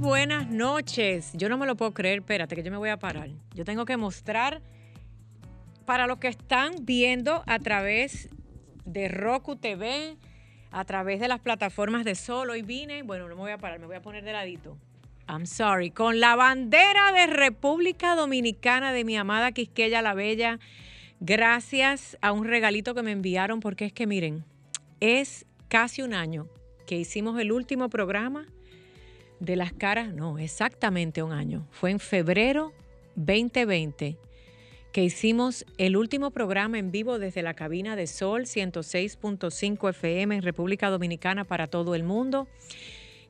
Buenas noches. Yo no me lo puedo creer, espérate que yo me voy a parar. Yo tengo que mostrar para los que están viendo a través de Roku TV, a través de las plataformas de Solo y vine, bueno, no me voy a parar, me voy a poner de ladito. I'm sorry, con la bandera de República Dominicana de mi amada Quisqueya la Bella, gracias a un regalito que me enviaron, porque es que miren, es casi un año que hicimos el último programa de las caras, no, exactamente un año. Fue en febrero 2020 que hicimos el último programa en vivo desde la cabina de Sol 106.5 FM en República Dominicana para todo el mundo.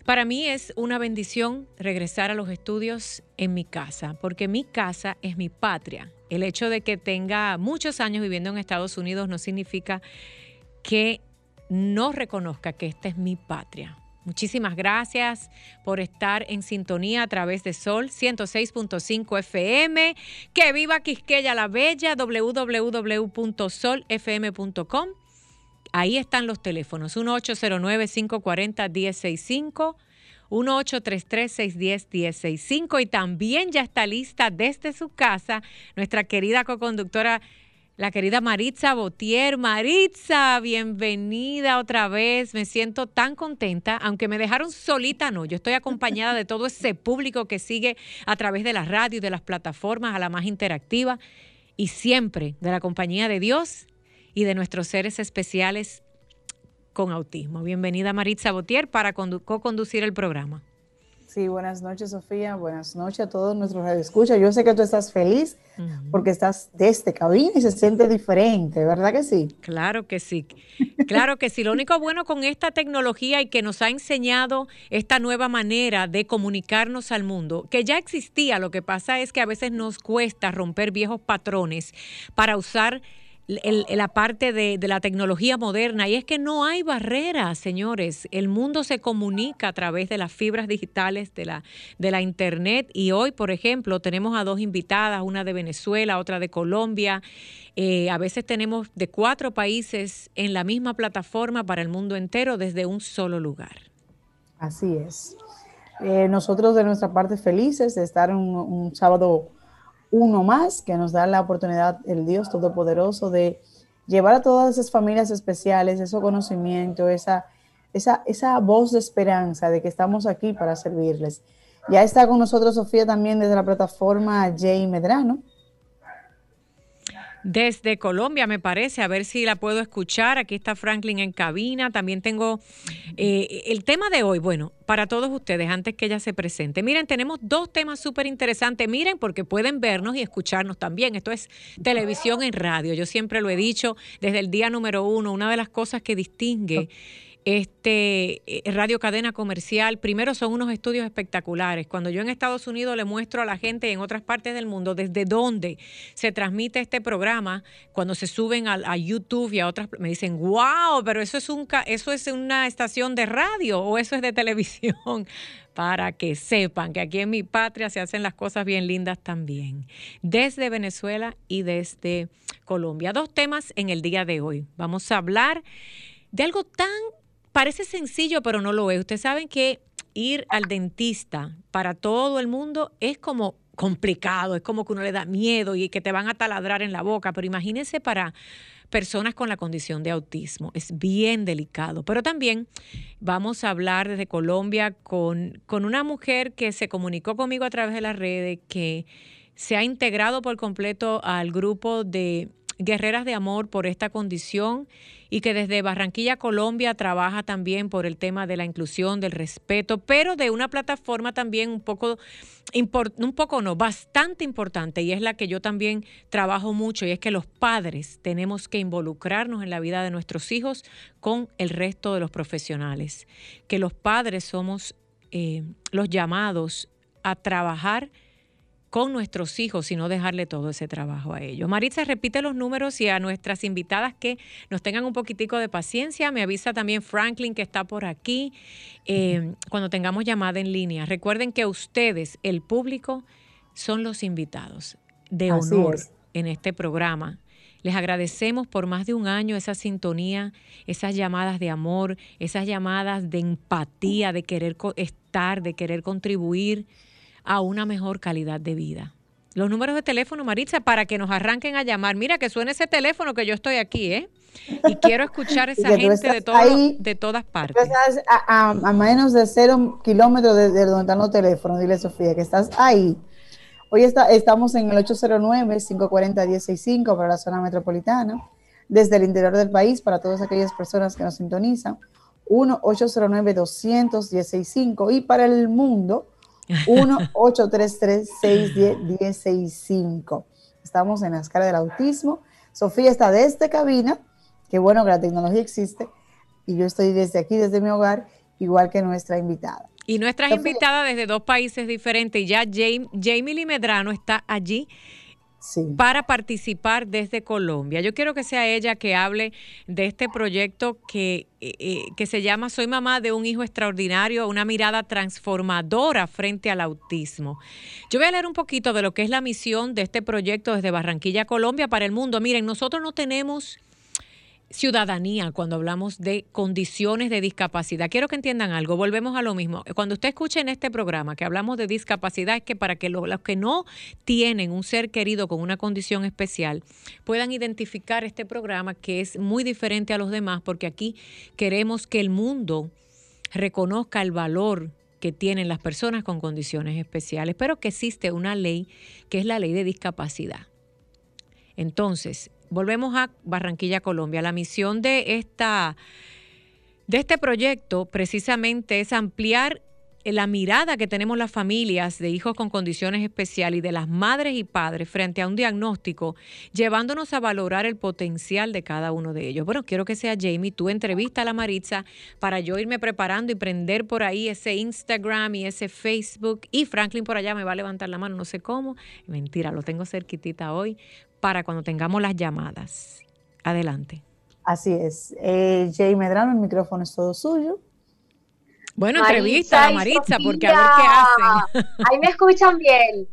Para mí es una bendición regresar a los estudios en mi casa, porque mi casa es mi patria. El hecho de que tenga muchos años viviendo en Estados Unidos no significa que no reconozca que esta es mi patria. Muchísimas gracias por estar en sintonía a través de Sol 106.5 FM. Que viva Quisqueya la Bella, www.solfm.com. Ahí están los teléfonos, 1-809-540-1065. 1-833-610-1065 y también ya está lista desde su casa nuestra querida co-conductora la querida Maritza Botier. Maritza, bienvenida otra vez. Me siento tan contenta, aunque me dejaron solita, no. Yo estoy acompañada de todo ese público que sigue a través de la radio y de las plataformas a la más interactiva y siempre de la compañía de Dios y de nuestros seres especiales con autismo. Bienvenida Maritza Botier para co-conducir el programa. Sí, buenas noches, Sofía. Buenas noches a todos nuestros radioescuchas. Yo sé que tú estás feliz porque estás desde cabina y se siente diferente, ¿verdad que sí? Claro que sí. Claro que sí. Lo único bueno con esta tecnología y que nos ha enseñado esta nueva manera de comunicarnos al mundo, que ya existía, lo que pasa es que a veces nos cuesta romper viejos patrones para usar la parte de, la tecnología moderna y es que no hay barreras, señores. El mundo se comunica a través de las fibras digitales de la, de la Internet y hoy, por ejemplo, tenemos a dos invitadas, una de Venezuela, otra de Colombia. Eh, a veces tenemos de cuatro países en la misma plataforma para el mundo entero desde un solo lugar. Así es. Eh, nosotros de nuestra parte felices de estar un, un sábado uno más que nos da la oportunidad, el Dios Todopoderoso, de llevar a todas esas familias especiales ese conocimiento, esa, esa, esa voz de esperanza de que estamos aquí para servirles. Ya está con nosotros Sofía también desde la plataforma Jay Medrano desde Colombia, me parece, a ver si la puedo escuchar. Aquí está Franklin en cabina. También tengo eh, el tema de hoy, bueno, para todos ustedes, antes que ella se presente. Miren, tenemos dos temas súper interesantes. Miren, porque pueden vernos y escucharnos también. Esto es televisión en radio. Yo siempre lo he dicho desde el día número uno. Una de las cosas que distingue este eh, radio cadena comercial. Primero son unos estudios espectaculares. Cuando yo en Estados Unidos le muestro a la gente y en otras partes del mundo desde dónde se transmite este programa, cuando se suben a, YouTube y a otras, me dicen, wow, pero eso es, un, eso es una estación de radio o eso es de televisión. Para que sepan que aquí en mi patria se hacen las cosas bien lindas también. Desde Venezuela y desde Colombia. Dos temas en el día de hoy. Vamos a hablar de algo tan parece sencillo, pero no lo es. Ustedes saben que ir al dentista para todo el mundo es como complicado, es como que uno le da miedo y que te van a taladrar en la boca, pero imagínense para personas con la condición de autismo, es bien delicado. Pero también vamos a hablar desde Colombia con, con una mujer que se comunicó conmigo a través de las redes, que se ha integrado por completo al grupo de Guerreras de Amor por esta condición y que desde Barranquilla, Colombia, trabaja también por el tema de la inclusión, del respeto, pero de una plataforma también un poco, un poco no, bastante importante y es la que yo también trabajo mucho y es que los padres tenemos que involucrarnos en la vida de nuestros hijos con el resto de los profesionales, que los padres somos eh, los llamados a trabajar con nuestros hijos y no dejarle todo ese trabajo a ellos. Maritza, repite los números y a nuestras invitadas que nos tengan un poquitico de paciencia. Me avisa también Franklin que está por aquí eh, cuando tengamos llamada en línea. Recuerden que ustedes, el público, son los invitados de honor en este programa. Les agradecemos por más de un año esa sintonía, esas llamadas de amor, esas llamadas de empatía, de querer estar, de querer contribuir a una mejor calidad de vida. Los números de teléfono, Maritza, para que nos arranquen a llamar. Mira que suene ese teléfono que yo estoy aquí, ¿eh? Y quiero escuchar a esa gente de, de todas partes. Estás a, menos de cero kilómetros de, donde están los teléfonos, dile Sofía, que estás ahí. Hoy está, estamos en el 809-540-165 para la zona metropolitana. Desde el interior del país, para todas aquellas personas que nos sintonizan, 1-809-200-165. Y para el mundo, 1-833-610-1065. Estamos en la escala del autismo. Sofía está desde cabina, qué bueno que la tecnología existe, y yo estoy desde aquí, desde mi hogar, igual que nuestra invitada. Y nuestra invitada desde dos países diferentes, ya Jamie, Jamie Medrano está allí para participar desde Colombia. Yo quiero que sea ella que hable de este proyecto que, eh, eh, que se llama Soy mamá de un hijo extraordinario, una mirada transformadora frente al autismo. Yo voy a leer un poquito de lo que es la misión de este proyecto desde Barranquilla, Colombia, para el mundo. Miren, nosotros no tenemos ciudadanía cuando hablamos de condiciones de discapacidad. Quiero que entiendan algo, volvemos a lo mismo. Cuando usted escuche en este programa que hablamos de discapacidad es que para que los, que no tienen un ser querido con una condición especial puedan identificar este programa que es muy diferente a los demás porque aquí queremos que el mundo reconozca el valor que tienen las personas con condiciones especiales, pero que existe una ley que es la ley de discapacidad. Entonces, volvemos a Barranquilla, Colombia. La misión de, esta, de este proyecto precisamente es ampliar la mirada que tenemos las familias de hijos con condiciones especiales y de las madres y padres frente a un diagnóstico, llevándonos a valorar el potencial de cada uno de ellos. Bueno, quiero que sea Jamie, tú entrevista a la Maritza para yo irme preparando y prender por ahí ese Instagram y ese Facebook. Y Franklin por allá me va a levantar la mano, no sé cómo. Mentira, lo tengo cerquitita hoy para cuando tengamos las llamadas. Adelante. Así es. Eh, Jay Medrano, el micrófono es todo suyo. Bueno, entrevista a Maritza, porque a ver qué hacen. Ahí me escuchan bien.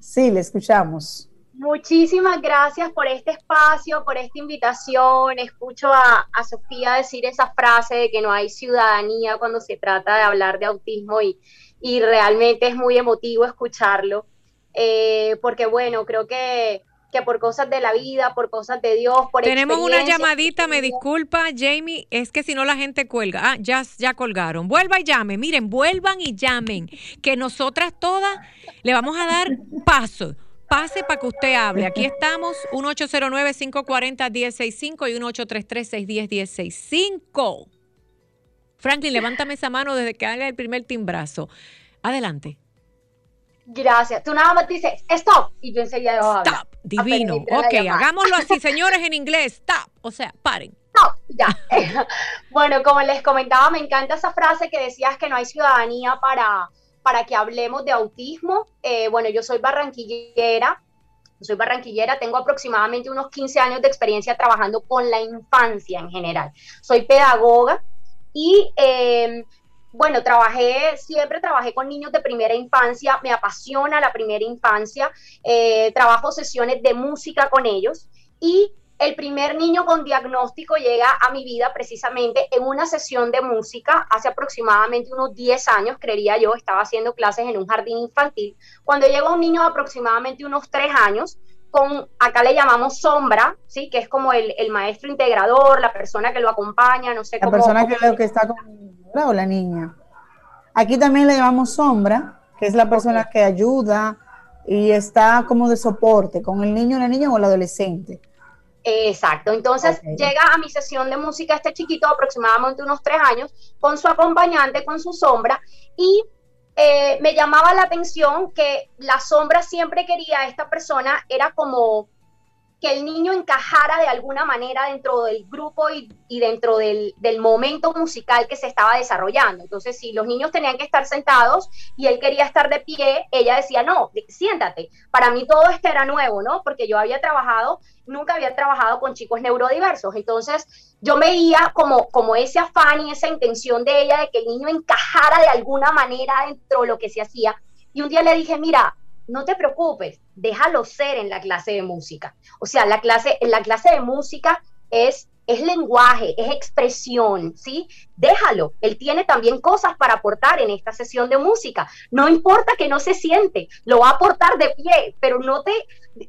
Sí, le escuchamos. Muchísimas gracias por este espacio, por esta invitación. Escucho a, Sofía decir esa frase de que no hay ciudadanía cuando se trata de hablar de autismo y, y realmente es muy emotivo escucharlo, eh, porque bueno, creo que que por cosas de la vida, por cosas de Dios, por Tenemos una llamadita, me disculpa, Jamie, es que si no la gente cuelga. Ah, ya, ya colgaron. Vuelva y llame, miren, vuelvan y llamen, que nosotras todas le vamos a dar paso. Pase para que usted hable. Aquí estamos, 1809-540-1065 y 1833-610-1065. Franklin, levántame esa mano desde que haga el primer timbrazo. Adelante. Gracias. Tú nada más dices, stop. Y yo enseguida dejo Stop. Divino. Ok, hagámoslo así, señores, en inglés. Stop. O sea, paren. Stop. Ya. bueno, como les comentaba, me encanta esa frase que decías que no hay ciudadanía para, para que hablemos de autismo. Eh, bueno, yo soy barranquillera. Soy barranquillera, tengo aproximadamente unos 15 años de experiencia trabajando con la infancia en general. Soy pedagoga y eh, bueno, trabajé, siempre trabajé con niños de primera infancia, me apasiona la primera infancia, eh, trabajo sesiones de música con ellos y el primer niño con diagnóstico llega a mi vida precisamente en una sesión de música hace aproximadamente unos 10 años, creería yo, estaba haciendo clases en un jardín infantil. Cuando llega un niño de aproximadamente unos 3 años, con, acá le llamamos sombra, ¿sí? que es como el, maestro integrador, la persona que lo acompaña, no sé la persona que, que está con o la niña. Aquí también le llamamos sombra, que es la persona que ayuda y está como de soporte con el niño, la niña o el adolescente. Exacto, entonces llega a mi sesión de música este chiquito, aproximadamente unos tres años, con su acompañante, con su sombra, y eh, me llamaba la atención que la sombra siempre quería a esta persona, era como que el niño encajara de alguna manera dentro del grupo y, dentro del, momento musical que se estaba desarrollando. Entonces, si los niños tenían que estar sentados y él quería estar de pie, ella decía, no, siéntate. Para mí todo esto era nuevo, ¿no? Porque yo había trabajado, nunca había trabajado con chicos neurodiversos. Entonces, yo veía como, como ese afán y esa intención de ella de que el niño encajara de alguna manera dentro de lo que se hacía. Y un día le dije, mira, no te preocupes, déjalo ser en la clase de música. O sea, la clase, la clase de música es, es lenguaje, es expresión, ¿sí? Déjalo. Él tiene también cosas para aportar en esta sesión de música. No importa que no se siente, lo va a aportar de pie, pero no te,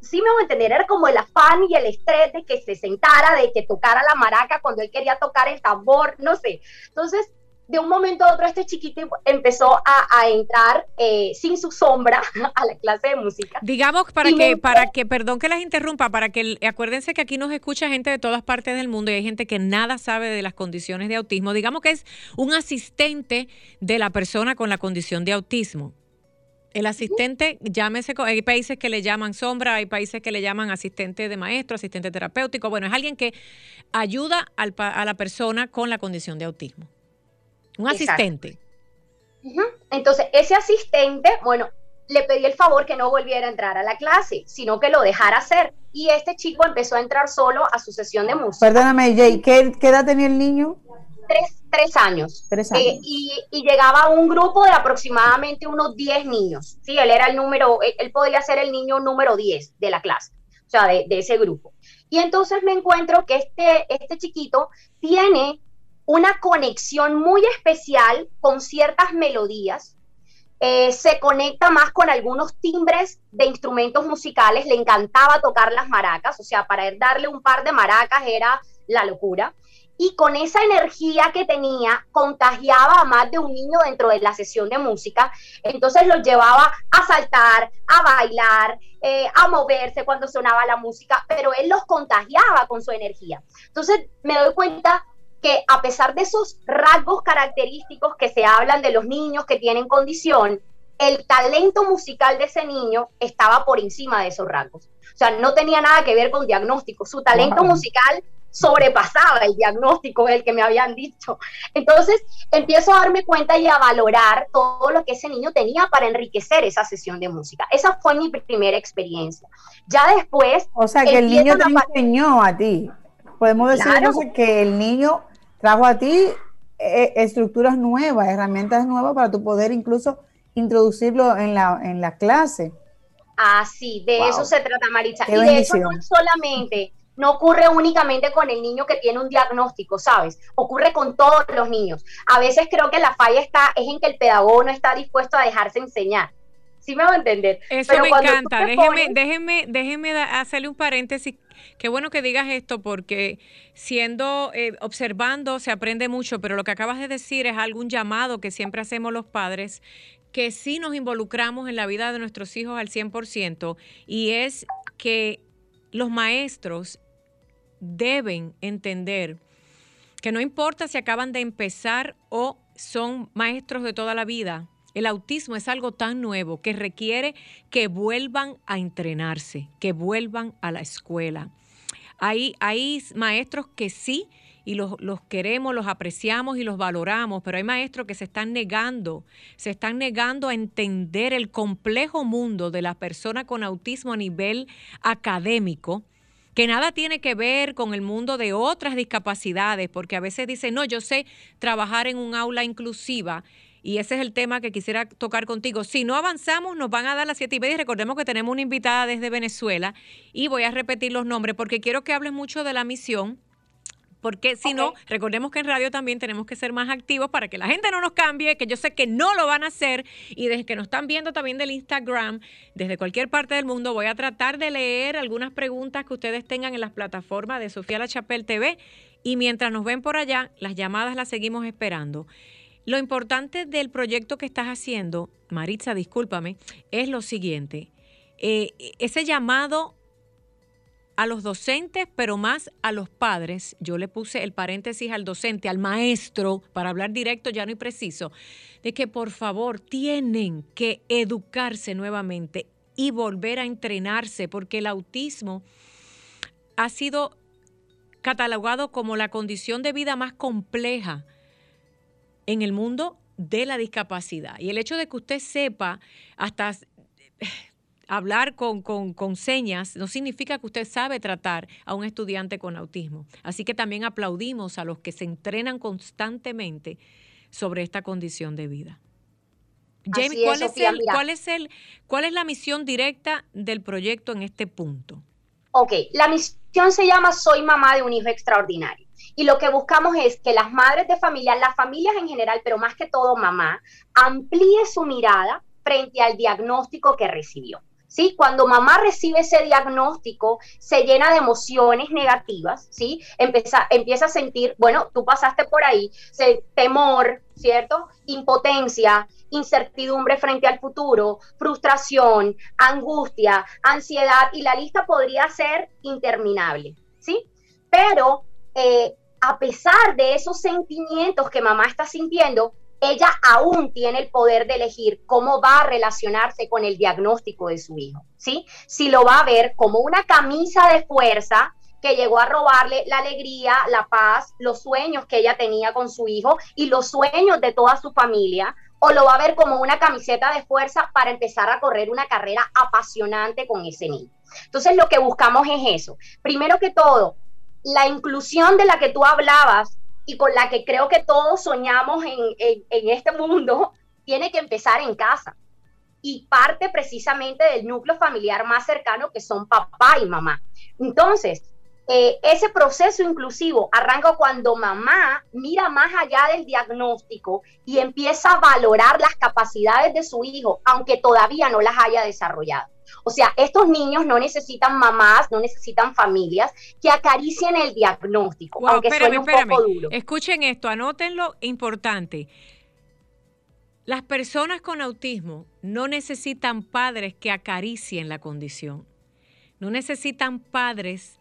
sí me voy a entender, era como el afán y el estrés de que se sentara, de que tocara la maraca cuando él quería tocar el tambor, no sé. Entonces, de un momento a otro este chiquito empezó a, entrar eh, sin su sombra a la clase de música. Digamos para que, para que, perdón que las interrumpa, para que acuérdense que aquí nos escucha gente de todas partes del mundo y hay gente que nada sabe de las condiciones de autismo. Digamos que es un asistente de la persona con la condición de autismo. El asistente, llámese, hay países que le llaman sombra, hay países que le llaman asistente de maestro, asistente terapéutico. Bueno, es alguien que ayuda a la persona con la condición de autismo. Un asistente. Entonces, ese asistente, bueno, le pedí el favor que no volviera a entrar a la clase, sino que lo dejara hacer. Y este chico empezó a entrar solo a su sesión de música. Perdóname, Jay, ¿qué, edad tenía el niño? Tres, años. Tres años. Eh, y, llegaba a un grupo de aproximadamente unos 10 niños. Sí, él era el número, él, podría ser el niño número 10 de la clase, o sea, de, de, ese grupo. Y entonces me encuentro que este, este chiquito tiene una conexión muy especial con ciertas melodías. Eh, se conecta más con algunos timbres de instrumentos musicales, le encantaba tocar las maracas, o sea, para darle un par de maracas era la locura. Y con esa energía que tenía, contagiaba a más de un niño dentro de la sesión de música. Entonces los llevaba a saltar, a bailar, eh, a moverse cuando sonaba la música, pero él los contagiaba con su energía. Entonces me doy cuenta que a pesar de esos rasgos característicos que se hablan de los niños que tienen condición, el talento musical de ese niño estaba por encima de esos rasgos. O sea, no tenía nada que ver con diagnóstico. Su talento musical sobrepasaba el diagnóstico el que me habían dicho. Entonces, empiezo a darme cuenta y a valorar todo lo que ese niño tenía para enriquecer esa sesión de música. Esa fue mi primera experiencia. Ya después... O sea, que el niño te enseñó a ti. Podemos decir que el niño trajo a ti eh, estructuras nuevas, herramientas nuevas para tu poder incluso introducirlo en la, en la clase. Ah, sí, de eso se trata, Maritza. y de eso no solamente, no ocurre únicamente con el niño que tiene un diagnóstico, ¿sabes? Ocurre con todos los niños. A veces creo que la falla está es en que el pedagogo no está dispuesto a dejarse enseñar. ¿Sí me va a entender? Eso me encanta. Déjeme, déjeme, déjeme hacerle un paréntesis Qué bueno que digas esto porque siendo, eh, observando se aprende mucho, pero lo que acabas de decir es algún llamado que siempre hacemos los padres que sí nos involucramos en la vida de nuestros hijos al 100% y es que los maestros deben entender que no importa si acaban de empezar o son maestros de toda la vida, el autismo es algo tan nuevo que requiere que vuelvan a entrenarse, que vuelvan a la escuela. Hay, maestros que sí, y los, los, queremos, los apreciamos y los valoramos, pero hay maestros que se están negando, se están negando a entender el complejo mundo de la persona con autismo a nivel académico, que nada tiene que ver con el mundo de otras discapacidades, porque a veces dicen, no, yo sé trabajar en un aula inclusiva y ese es el tema que quisiera tocar contigo. Si no avanzamos, nos van a dar las siete y media. Recordemos que tenemos una invitada desde Venezuela y voy a repetir los nombres porque quiero que hables mucho de la misión. Porque si no, recordemos que en radio también tenemos que ser más activos para que la gente no nos cambie, que yo sé que no lo van a hacer. Y desde que nos están viendo también del Instagram, desde cualquier parte del mundo, voy a tratar de leer algunas preguntas que ustedes tengan en las plataformas de Sofía La Chapelle TV. Y mientras nos ven por allá, las llamadas las seguimos esperando. Lo importante del proyecto que estás haciendo, Maritza, discúlpame, es lo siguiente. Eh, ese llamado a los docentes, pero más a los padres, yo le puse el paréntesis al docente, al maestro, para hablar directo, ya no y preciso, de que por favor tienen que educarse nuevamente y volver a entrenarse, porque el autismo ha sido catalogado como la condición de vida más compleja en el mundo de la discapacidad. Y el hecho de que usted sepa hasta hablar con, con, señas no significa que usted sabe tratar a un estudiante con autismo. Así que también aplaudimos a los que se entrenan constantemente sobre esta condición de vida. Jamie, ¿cuál, es, el, ¿cuál, es el, ¿cuál es la misión directa del proyecto en este punto? Ok, la misión se llama Soy mamá de un hijo extraordinario. Y lo que buscamos es que las madres de familia, las familias en general, pero más que todo mamá, amplíe su mirada frente al diagnóstico que recibió. ¿Sí? Cuando mamá recibe ese diagnóstico, se llena de emociones negativas, ¿sí? Empieza, empieza a sentir, bueno, tú pasaste por ahí, temor, ¿cierto? Impotencia, incertidumbre frente al futuro, frustración, angustia, ansiedad, y la lista podría ser interminable, ¿sí? Pero eh, a pesar de esos sentimientos que mamá está sintiendo, ella aún tiene el poder de elegir cómo va a relacionarse con el diagnóstico de su hijo, ¿sí? Si lo va a ver como una camisa de fuerza que llegó a robarle la alegría, la paz, los sueños que ella tenía con su hijo y los sueños de toda su familia, o lo va a ver como una camiseta de fuerza para empezar a correr una carrera apasionante con ese niño. Entonces lo que buscamos es eso. Primero que todo, la inclusión de la que tú hablabas y con la que creo que todos soñamos en, en, este mundo, tiene que empezar en casa. Y parte precisamente del núcleo familiar más cercano que son papá y mamá. Entonces, eh, ese proceso inclusivo arranca cuando mamá mira más allá del diagnóstico y empieza a valorar las capacidades de su hijo, aunque todavía no las haya desarrollado. O sea, estos niños no necesitan mamás, no necesitan familias que acaricien el diagnóstico, aunque suene un poco duro. Escuchen esto, anótenlo, importante. Las personas con autismo no necesitan padres que acaricien la condición. No necesitan padres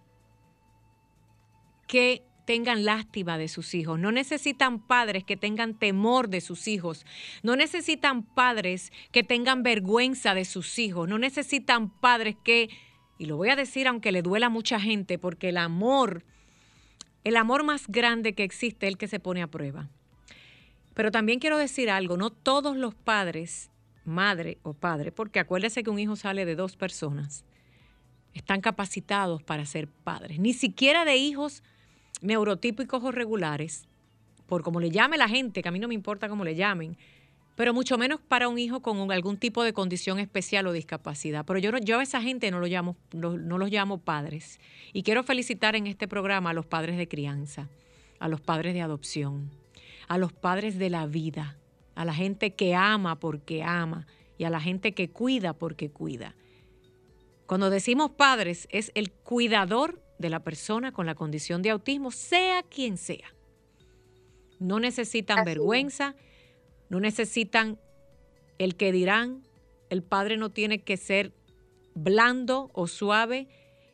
que tengan lástima de sus hijos, no necesitan padres que tengan temor de sus hijos, no necesitan padres que tengan vergüenza de sus hijos, no necesitan padres que, y lo voy a decir aunque le duela a mucha gente, porque el amor, el amor más grande que existe es el que se pone a prueba. Pero también quiero decir algo, no todos los padres, madre o padre, porque acuérdese que un hijo sale de dos personas, están capacitados para ser padres, ni siquiera de hijos neurotípicos o regulares, por como le llame la gente, que a mí no me importa cómo le llamen, pero mucho menos para un hijo con algún tipo de condición especial o discapacidad. Pero yo, yo a esa gente no, lo llamo, no, no los llamo padres. Y quiero felicitar en este programa a los padres de crianza, a los padres de adopción, a los padres de la vida, a la gente que ama porque ama y a la gente que cuida porque cuida. Cuando decimos padres, es el cuidador de la persona con la condición de autismo, sea quien sea. No necesitan vergüenza, no necesitan el que dirán, el padre no tiene que ser blando o suave,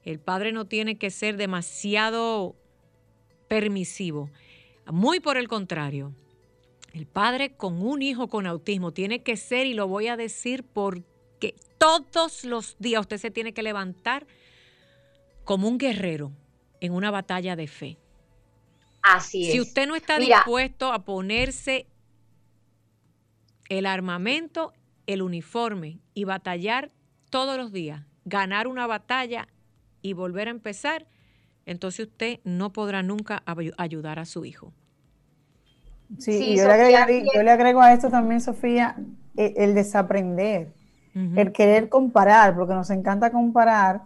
el padre no tiene que ser demasiado permisivo. Muy por el contrario, el padre con un hijo con autismo tiene que ser, y lo voy a decir porque todos los días usted se tiene que levantar como un guerrero en una batalla de fe. Así es. Si usted no está dispuesto a ponerse el armamento, el uniforme y batallar todos los días, ganar una batalla y volver a empezar, entonces usted no podrá nunca ayudar a su hijo. Sí, yo, le agrego a esto también, Sofía, e, el, desaprender, el querer comparar, porque nos encanta comparar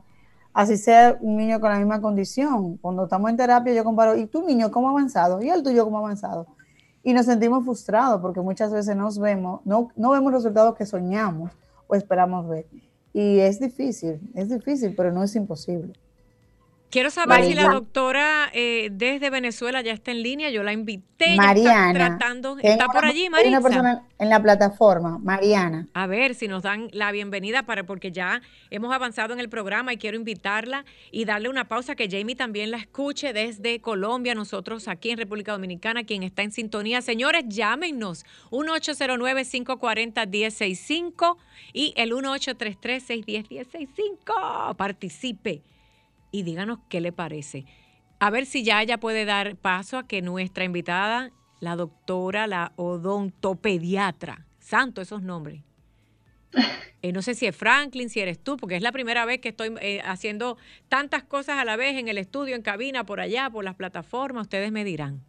así sea un niño con la misma condición. Cuando estamos en terapia, yo comparo, ¿y tu niño cómo ha avanzado? ¿Y el tuyo cómo ha avanzado? Y nos sentimos frustrados porque muchas veces nos vemos, no, no vemos resultados que soñamos o esperamos ver. Y es difícil, es difícil, pero no es imposible. Quiero saber si la doctora eh, desde Venezuela ya está en línea. Yo la invité. Mariana. Está, tratando, está por allí, Mariana. Hay una persona en la plataforma, Mariana. A ver si nos dan la bienvenida para porque ya hemos avanzado en el programa y quiero invitarla y darle una pausa que Jamie también la escuche desde Colombia, nosotros aquí en República Dominicana, quien está en sintonía. Señores, llámenos 1809-540-1065 y el 1833-610-1065. Participe y díganos qué le parece. A ver si ya ella puede dar paso a que nuestra invitada, la doctora, la odontopediatra, santo esos nombres. Eh, no sé si es Franklin, si eres tú, porque es la primera vez que estoy eh, haciendo tantas cosas a la vez en el estudio, en cabina, por allá, por las plataformas. Ustedes me dirán.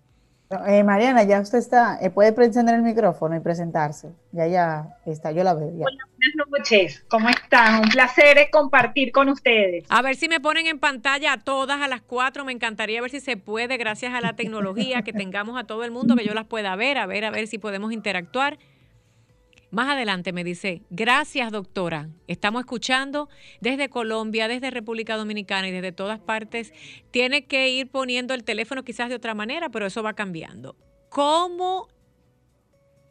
Eh, Mariana, ya usted está, eh, puede encender el micrófono y presentarse. Ya, ya está, yo la veo. Buenas noches, ¿cómo están? Un placer compartir con ustedes. A ver si me ponen en pantalla a todas a las cuatro. Me encantaría ver si se puede, gracias a la tecnología, que tengamos a todo el mundo, que yo las pueda ver, a ver, a ver si podemos interactuar. Más adelante me dice, gracias doctora, estamos escuchando desde Colombia, desde República Dominicana y desde todas partes. Tiene que ir poniendo el teléfono quizás de otra manera, pero eso va cambiando. ¿Cómo,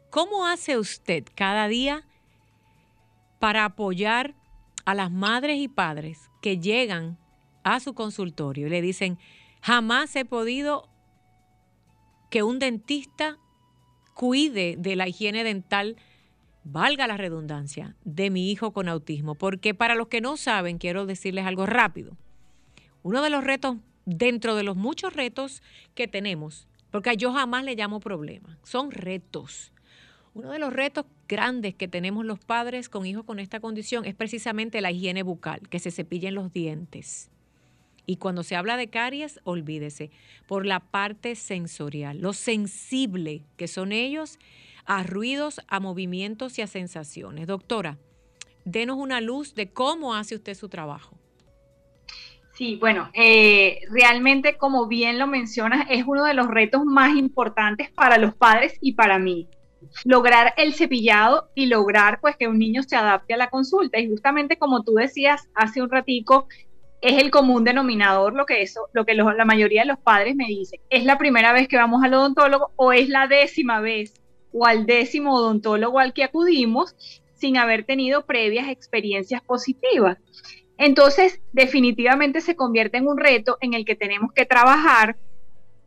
cómo hace usted cada día para apoyar a las madres y padres que llegan a su consultorio y le dicen, jamás he podido que un dentista cuide de la higiene dental valga la redundancia, de mi hijo con autismo. Porque para los que no saben, quiero decirles algo rápido. Uno de los retos, dentro de los muchos retos que tenemos, porque yo jamás le llamo problema, son retos. Uno de los retos grandes que tenemos los padres con hijos con esta condición es precisamente la higiene bucal, que se cepillen los dientes. Y cuando se habla de caries, olvídese, por la parte sensorial, lo sensible que son ellos a ruidos, a movimientos y a sensaciones. Doctora, denos una luz de cómo hace usted su trabajo. Sí, bueno, eh, realmente como bien lo mencionas, es uno de los retos más importantes para los padres y para mí. Lograr el cepillado y lograr pues que un niño se adapte a la consulta. Y justamente como tú decías hace un ratico, es el común denominador lo que eso, lo que la mayoría de los padres me dicen. Es la primera vez que vamos al odontólogo o es la décima vez o al décimo odontólogo al que acudimos sin haber tenido previas experiencias positivas. Entonces, definitivamente se convierte en un reto en el que tenemos que trabajar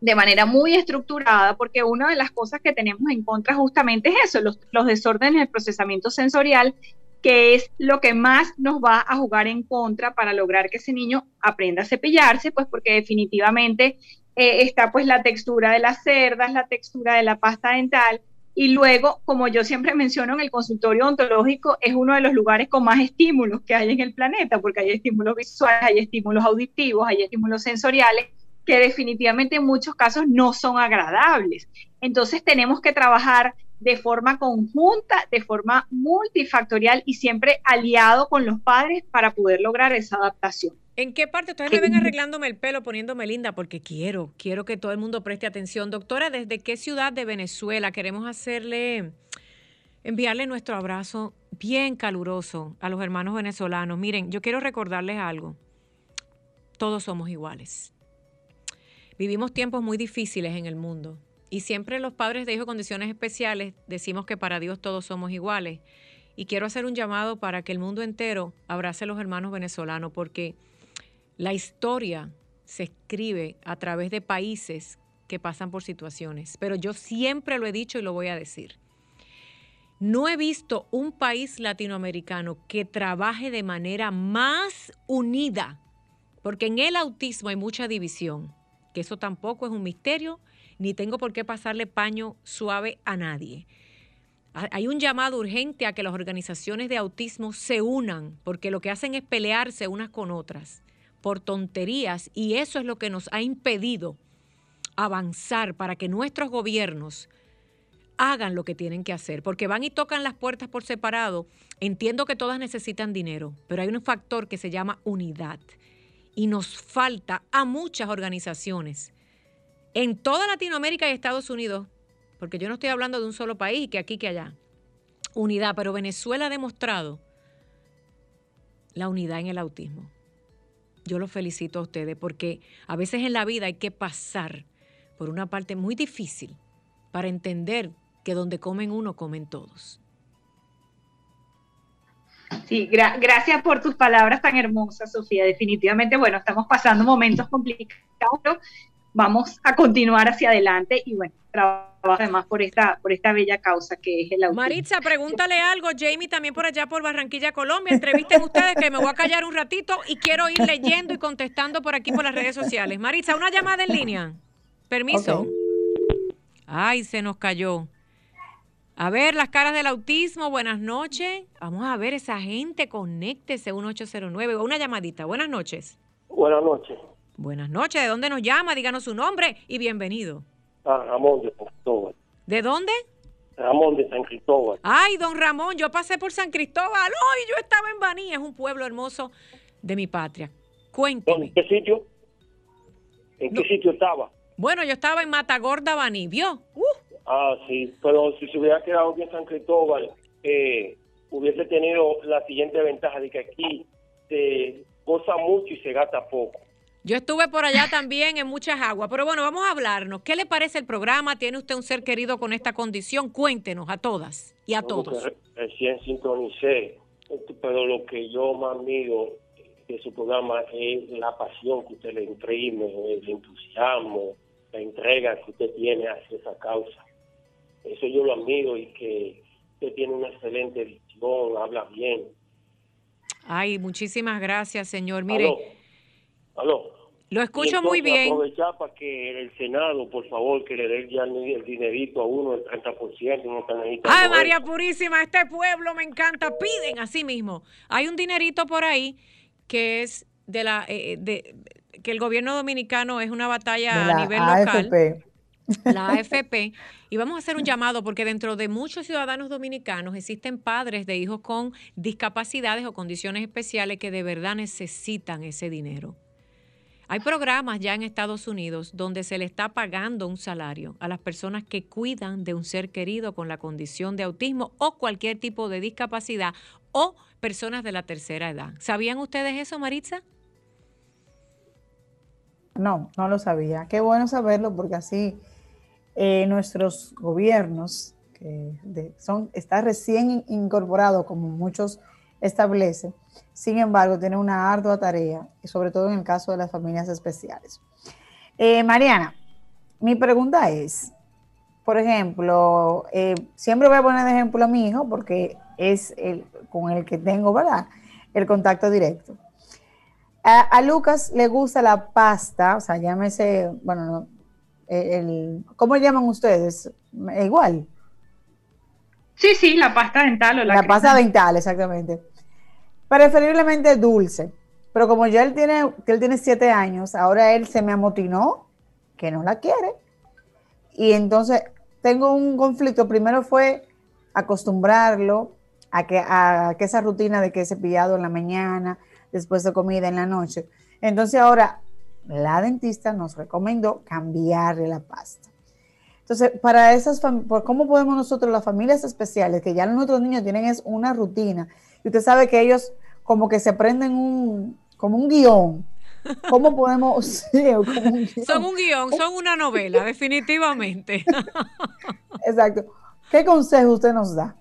de manera muy estructurada, porque una de las cosas que tenemos en contra justamente es eso, los, los desórdenes del procesamiento sensorial, que es lo que más nos va a jugar en contra para lograr que ese niño aprenda a cepillarse, pues porque definitivamente eh, está pues la textura de las cerdas, la textura de la pasta dental, y luego, como yo siempre menciono en el consultorio odontológico, es uno de los lugares con más estímulos que hay en el planeta, porque hay estímulos visuales, hay estímulos auditivos, hay estímulos sensoriales que definitivamente en muchos casos no son agradables. Entonces tenemos que trabajar de forma conjunta, de forma multifactorial y siempre aliado con los padres para poder lograr esa adaptación. ¿En qué parte ustedes me ven arreglándome el pelo, poniéndome linda? Porque quiero, quiero que todo el mundo preste atención. Doctora, ¿desde qué ciudad de Venezuela queremos hacerle, enviarle nuestro abrazo bien caluroso a los hermanos venezolanos? Miren, yo quiero recordarles algo. Todos somos iguales. Vivimos tiempos muy difíciles en el mundo y siempre los padres de hijos con condiciones especiales decimos que para Dios todos somos iguales. Y quiero hacer un llamado para que el mundo entero abrace a los hermanos venezolanos porque la historia se escribe a través de países que pasan por situaciones, pero yo siempre lo he dicho y lo voy a decir. No he visto un país latinoamericano que trabaje de manera más unida, porque en el autismo hay mucha división, que eso tampoco es un misterio, ni tengo por qué pasarle paño suave a nadie. Hay un llamado urgente a que las organizaciones de autismo se unan, porque lo que hacen es pelearse unas con otras por tonterías y eso es lo que nos ha impedido avanzar para que nuestros gobiernos hagan lo que tienen que hacer, porque van y tocan las puertas por separado. Entiendo que todas necesitan dinero, pero hay un factor que se llama unidad y nos falta a muchas organizaciones en toda Latinoamérica y Estados Unidos, porque yo no estoy hablando de un solo país, que aquí, que allá. Unidad, pero Venezuela ha demostrado la unidad en el autismo yo los felicito a ustedes porque a veces en la vida hay que pasar por una parte muy difícil para entender que donde comen uno, comen todos. Sí, gracias por tus palabras tan hermosas, Sofía. Definitivamente, bueno, estamos pasando momentos complicados, vamos a continuar hacia adelante y bueno, trabajar además por esta, por esta bella causa que es el autismo. Maritza, pregúntale algo, Jamie, también por allá por Barranquilla, Colombia. Entrevisten ustedes que me voy a callar un ratito y quiero ir leyendo y contestando por aquí por las redes sociales. Maritza, una llamada en línea. Permiso. Ay, se nos cayó. A ver, las caras del autismo, buenas noches. Vamos a ver esa gente, conéctese 1809, una llamadita. Buenas noches. Buenas noches. Buenas noches, ¿de dónde nos llama? Díganos su nombre y bienvenido. Ah, Ramón de San Cristóbal. ¿De dónde? Ramón de San Cristóbal. Ay, don Ramón, yo pasé por San Cristóbal. Hoy yo estaba en Baní, es un pueblo hermoso de mi patria. Cuénteme. ¿En qué sitio? ¿En qué sitio estaba? Bueno, yo estaba en Matagorda, Baní, ¿vio? Uh. Ah, sí, pero si se hubiera quedado aquí en San Cristóbal, eh, hubiese tenido la siguiente ventaja de que aquí se goza mucho y se gasta poco. Yo estuve por allá también en muchas aguas, pero bueno, vamos a hablarnos. ¿Qué le parece el programa? ¿Tiene usted un ser querido con esta condición? Cuéntenos a todas y a todos. Recién sintonicé, pero lo que yo más miro de su programa es la pasión que usted le imprime, el entusiasmo, la entrega que usted tiene hacia esa causa. Eso yo lo admiro y que usted tiene una excelente visión, habla bien. Ay, muchísimas gracias, señor. Mire. Aló. Lo escucho muy bien. Aprovechar para que el Senado, por favor, que le dé ya el dinerito a uno, el 30%, uno Ay, María Purísima, este pueblo me encanta. Piden así mismo. Hay un dinerito por ahí que es de la eh, de que el gobierno dominicano es una batalla a nivel local. La AFP. Y vamos a hacer un llamado porque dentro de muchos ciudadanos dominicanos existen padres de hijos con discapacidades o condiciones especiales que de verdad necesitan ese dinero. Hay programas ya en Estados Unidos donde se le está pagando un salario a las personas que cuidan de un ser querido con la condición de autismo o cualquier tipo de discapacidad o personas de la tercera edad. ¿Sabían ustedes eso, Maritza? No, no lo sabía. Qué bueno saberlo porque así eh, nuestros gobiernos, que son, está recién incorporado como muchos establecen, sin embargo, tiene una ardua tarea, sobre todo en el caso de las familias especiales. Eh, Mariana, mi pregunta es, por ejemplo, eh, siempre voy a poner de ejemplo a mi hijo porque es el con el que tengo, ¿verdad? El contacto directo. A, Lucas le gusta la pasta, o sea, llámese, bueno, el, ¿cómo llaman ustedes? Igual. Sí, sí, la pasta dental o la, la pasta dental, exactamente preferiblemente dulce. Pero como ya él tiene, que él tiene siete años, ahora él se me amotinó que no la quiere. Y entonces tengo un conflicto. Primero fue acostumbrarlo a que, a que esa rutina de que cepillado en la mañana, después de comida en la noche. Entonces ahora la dentista nos recomendó cambiarle la pasta. Entonces, para esas ¿cómo podemos nosotros, las familias especiales, que ya nuestros niños tienen es una rutina y usted sabe que ellos como que se prenden un, como un guion. ¿Cómo podemos...? Son un guion, son una novela, definitivamente. Exacto. ¿Qué consejo usted nos da?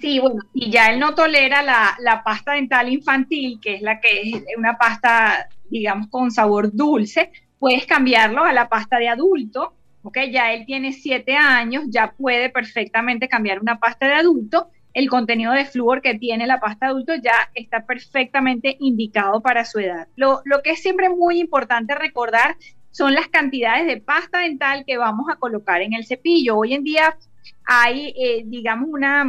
Sí, bueno, y ya él no tolera la, la, pasta dental infantil, que es la que es una pasta, digamos, con sabor dulce, puedes cambiarlo a la pasta de adulto, ¿ok? Ya él tiene siete años, ya puede perfectamente cambiar una pasta de adulto el contenido de flúor que tiene la pasta adulto ya está perfectamente indicado para su edad. Lo, que es siempre muy importante recordar son las cantidades de pasta dental que vamos a colocar en el cepillo. Hoy en día hay, eh, digamos, una,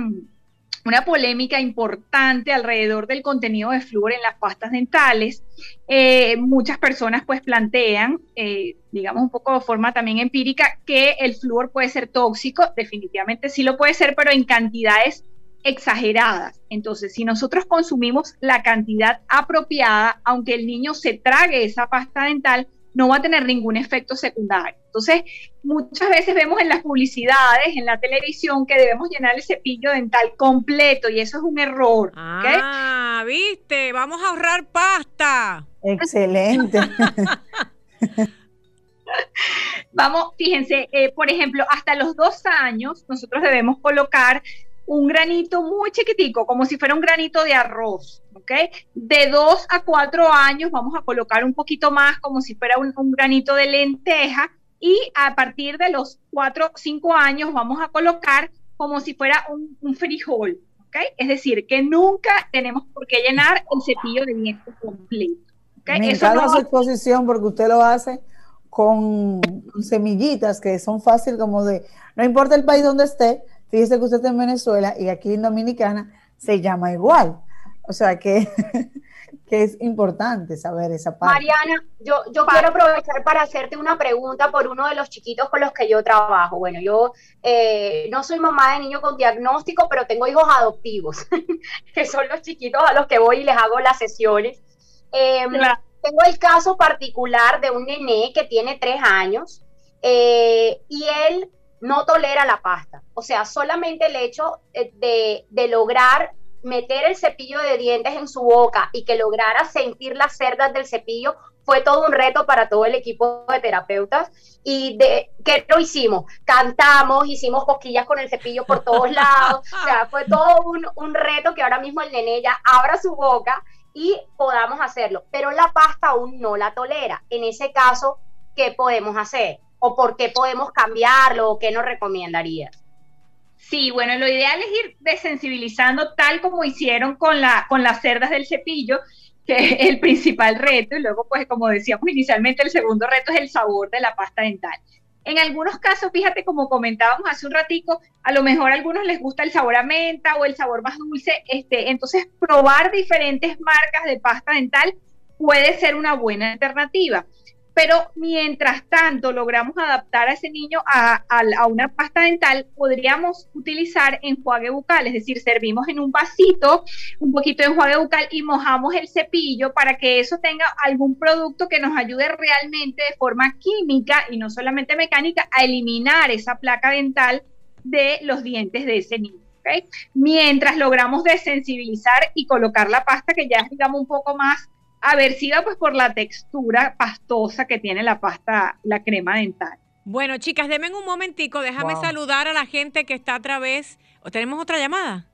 una polémica importante alrededor del contenido de flúor en las pastas dentales. Eh, muchas personas pues plantean, eh, digamos un poco de forma también empírica, que el flúor puede ser tóxico. Definitivamente sí lo puede ser, pero en cantidades exageradas. Entonces, si nosotros consumimos la cantidad apropiada, aunque el niño se trague esa pasta dental, no va a tener ningún efecto secundario. Entonces, muchas veces vemos en las publicidades, en la televisión, que debemos llenar el cepillo dental completo y eso es un error. Ah, viste, vamos a ahorrar pasta. Excelente. Vamos, fíjense, eh, por ejemplo, hasta los dos años nosotros debemos colocar un granito muy chiquitico, como si fuera un granito de arroz, ¿ok? De dos a cuatro años vamos a colocar un poquito más, como si fuera un, granito de lenteja, y a partir de los 4 o 5 años vamos a colocar como si fuera un, frijol, ¿ok? Es decir, que nunca tenemos por qué llenar el cepillo de dientes completo. ¿okay? Me encanta su exposición porque usted lo hace con, semillitas que son fáciles como de, no importa el país donde esté, fíjese que usted está en Venezuela y aquí en Dominicana se llama igual. O sea que que es importante saber esa parte. Mariana, yo, yo quiero aprovechar para hacerte una pregunta por uno de los chiquitos con los que yo trabajo. Bueno, yo eh, no soy mamá de niño con diagnóstico, pero tengo hijos adoptivos, que son los chiquitos a los que voy y les hago las sesiones. Em, tengo el caso particular de un nené que tiene tres años eh, y él no tolera la pasta. O sea, solamente el hecho eh, de, de lograr meter el cepillo de dientes en su boca y que lograra sentir las cerdas del cepillo fue todo un reto para todo el equipo de terapeutas. ¿Y de qué lo hicimos? Cantamos, hicimos cosquillas con el cepillo por todos lados. o sea, fue todo un, un reto que ahora mismo el nene ya abra su boca y podamos hacerlo. Pero la pasta aún no la tolera. En ese caso, ¿qué podemos hacer? ¿O por qué podemos cambiarlo? ¿O qué nos recomendarías? Sí, bueno, lo ideal es ir desensibilizando tal como hicieron con, la, con las cerdas del cepillo, que es el principal reto, y luego, pues, como decíamos inicialmente, el segundo reto es el sabor de la pasta dental. En algunos casos, fíjate, como comentábamos hace un ratico, a lo mejor a algunos les gusta el sabor a menta o el sabor más dulce, este, entonces probar diferentes marcas de pasta dental puede ser una buena alternativa pero mientras tanto logramos adaptar a ese niño a, una pasta dental, podríamos utilizar enjuague bucal, es decir, servimos en un vasito un poquito de enjuague bucal y mojamos el cepillo para que eso tenga algún producto que nos ayude realmente de forma química y no solamente mecánica a eliminar esa placa dental de los dientes de ese niño. Mientras logramos desensibilizar y colocar la pasta que ya es, digamos, un poco más aversiva pues por la textura pastosa que tiene la pasta, la crema dental. Bueno, chicas, denme un momentico, déjame saludar a la gente que está a través. ¿O tenemos otra llamada?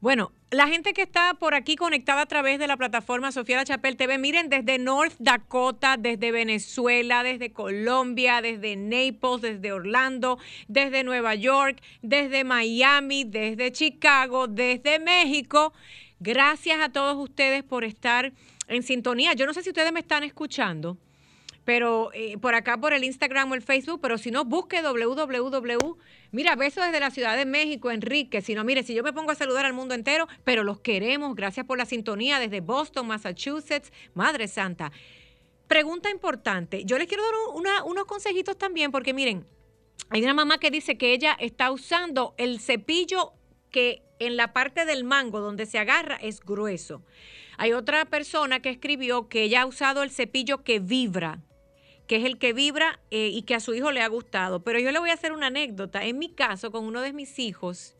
Bueno, la gente que está por aquí conectada a través de la plataforma Sofía La Chapel TV, miren, desde North Dakota, desde Venezuela, desde Colombia, desde Naples, desde Orlando, desde Nueva York, desde Miami, desde Chicago, desde México. Gracias a todos ustedes por estar en sintonía. Yo no sé si ustedes me están escuchando, pero eh, por acá por el Instagram o el Facebook, pero si no, busque www. Mira, beso desde la Ciudad de México, Enrique. Si no, mire, si yo me pongo a saludar al mundo entero, pero los queremos. Gracias por la sintonía desde Boston, Massachusetts. Madre Santa. Pregunta importante. Yo les quiero dar unos consejitos también, porque miren, hay una mamá que dice que ella está usando el cepillo que en la parte del mango donde se agarra es grueso. Hay otra persona que escribió que ella ha usado el cepillo que vibra, que es el que vibra eh, y que a su hijo le ha gustado. Pero yo le voy a hacer una anécdota. En mi caso, con uno de mis hijos,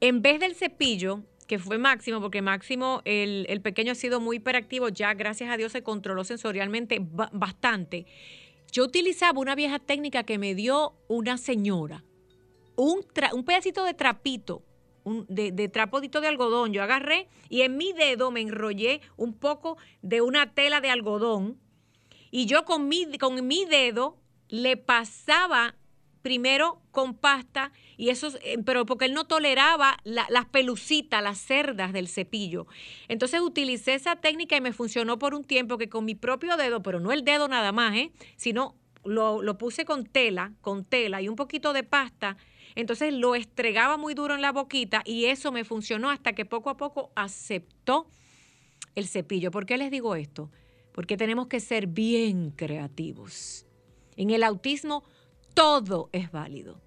en vez del cepillo, que fue Máximo, porque Máximo, el, pequeño ha sido muy hiperactivo, ya gracias a Dios se controló sensorialmente bastante. Yo utilizaba una vieja técnica que me dio una señora, un, un pedacito de trapito de, trapodito de algodón. Yo agarré y en mi dedo me enrollé un poco de una tela de algodón y yo con mi, con mi dedo le pasaba primero con pasta y eso, eh, pero porque él no toleraba las pelucitas, las cerdas del cepillo. Entonces utilicé esa técnica y me funcionó por un tiempo que con mi propio dedo, pero no el dedo nada más, ¿eh? sino lo, lo puse con tela, con tela y un poquito de pasta entonces lo estregaba muy duro en la boquita y eso me funcionó hasta que poco a poco aceptó el cepillo. ¿Por qué les digo esto? Porque tenemos que ser bien creativos. En el autismo todo es válido.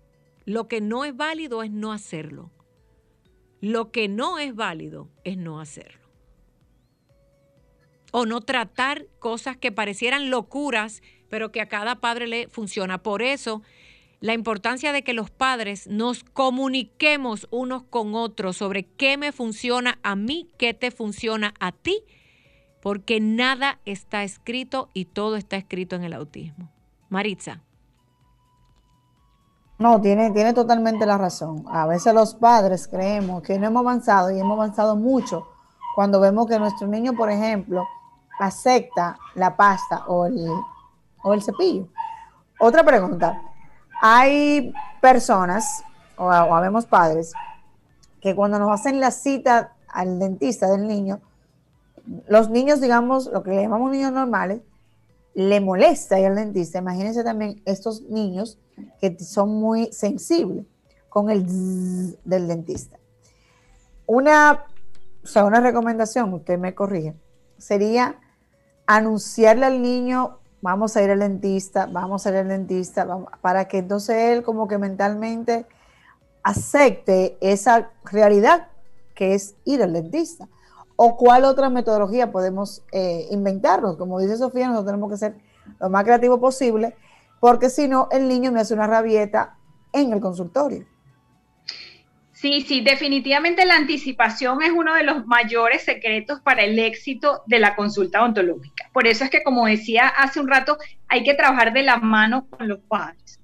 Lo que no es válido es no hacerlo. Lo que no es válido es no hacerlo. O no tratar cosas que parecieran locuras, pero que a cada padre le funciona. Por eso la importancia de que los padres nos comuniquemos unos con otros sobre qué me funciona a mí, qué te funciona a ti, porque nada está escrito y todo está escrito en el autismo. Maritza. No, tiene, tiene totalmente la razón. A veces los padres creemos que no hemos avanzado y hemos avanzado mucho cuando vemos que nuestro niño, por ejemplo, acepta la pasta o el, o el cepillo Otra pregunta. Hay personas, o, o habemos padres, que cuando nos hacen la cita al dentista del niño, los niños, digamos, lo que le llamamos niños normales, le molesta ir al dentista. Imagínense también estos niños que son muy sensibles con el del dentista. Una, o sea, una recomendación, usted me corrige, sería anunciarle al niño, vamos a ir al dentista, vamos a ir al dentista, para que entonces él como que mentalmente acepte esa realidad que es ir al dentista. ¿O cuál otra metodología podemos eh, inventarnos? Como dice Sofía, nosotros tenemos que ser lo más creativo posible, porque si no, el niño me hace una rabieta en el consultorio. Sí, sí, definitivamente la anticipación es uno de los mayores secretos para el éxito de la consulta odontológica. Por eso es que, como decía hace un rato, hay que trabajar de la mano con los padres.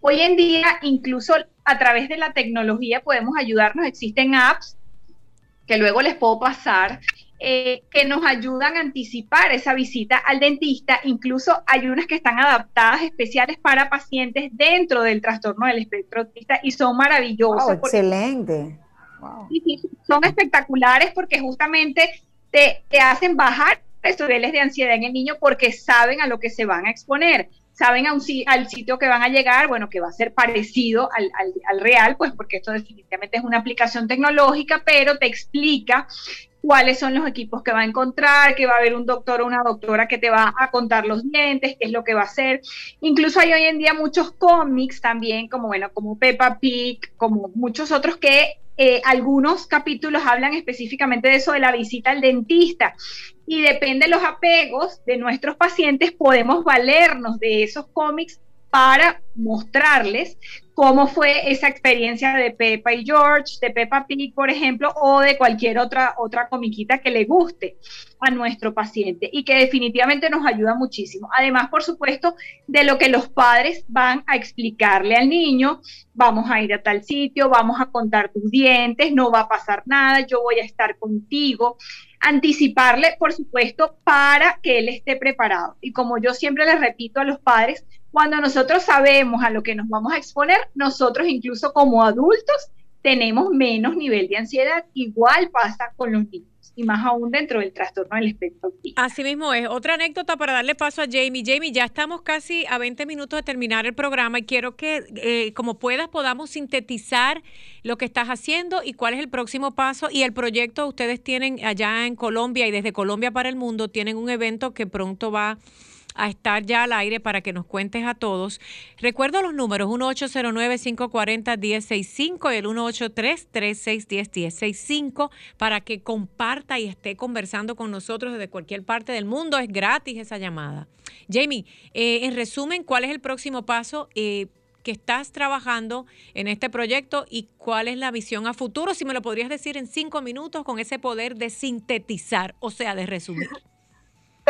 Hoy en día, incluso a través de la tecnología podemos ayudarnos. Existen apps que luego les puedo pasar, eh, que nos ayudan a anticipar esa visita al dentista. Incluso hay unas que están adaptadas especiales para pacientes dentro del trastorno del espectro autista y son maravillosas. excelente. son espectaculares porque justamente te, te hacen bajar niveles de ansiedad en el niño porque saben a lo que se van a exponer saben a un, al sitio que van a llegar, bueno, que va a ser parecido al, al, real, pues porque esto definitivamente es una aplicación tecnológica, pero te explica cuáles son los equipos que va a encontrar, que va a haber un doctor o una doctora que te va a contar los dientes, qué es lo que va a hacer. Incluso hay hoy en día muchos cómics también, como bueno, como Peppa Pig, como muchos otros que eh, algunos capítulos hablan específicamente de eso, de la visita al dentista. Y depende de los apegos de nuestros pacientes, podemos valernos de esos cómics para mostrarles cómo fue esa experiencia de Peppa y George, de Peppa Pig, por ejemplo, o de cualquier otra, otra comiquita que le guste a nuestro paciente y que definitivamente nos ayuda muchísimo. Además, por supuesto, de lo que los padres van a explicarle al niño, vamos a ir a tal sitio, vamos a contar tus dientes, no va a pasar nada, yo voy a estar contigo anticiparle, por supuesto, para que él esté preparado. Y como yo siempre les repito a los padres, cuando nosotros sabemos a lo que nos vamos a exponer, nosotros incluso como adultos tenemos menos nivel de ansiedad. Igual pasa con los niños y más aún dentro del trastorno del espectro. Así mismo es. Otra anécdota para darle paso a Jamie. Jamie, ya estamos casi a 20 minutos de terminar el programa y quiero que, eh, como puedas, podamos sintetizar lo que estás haciendo y cuál es el próximo paso. Y el proyecto ustedes tienen allá en Colombia y desde Colombia para el mundo, tienen un evento que pronto va a estar ya al aire para que nos cuentes a todos. Recuerdo los números 1809-540-1065 y el 183-3610-1065 para que comparta y esté conversando con nosotros desde cualquier parte del mundo. Es gratis esa llamada. Jamie, eh, en resumen, ¿cuál es el próximo paso? Eh, que estás trabajando en este proyecto y cuál es la visión a futuro, si me lo podrías decir en cinco minutos con ese poder de sintetizar, o sea, de resumir.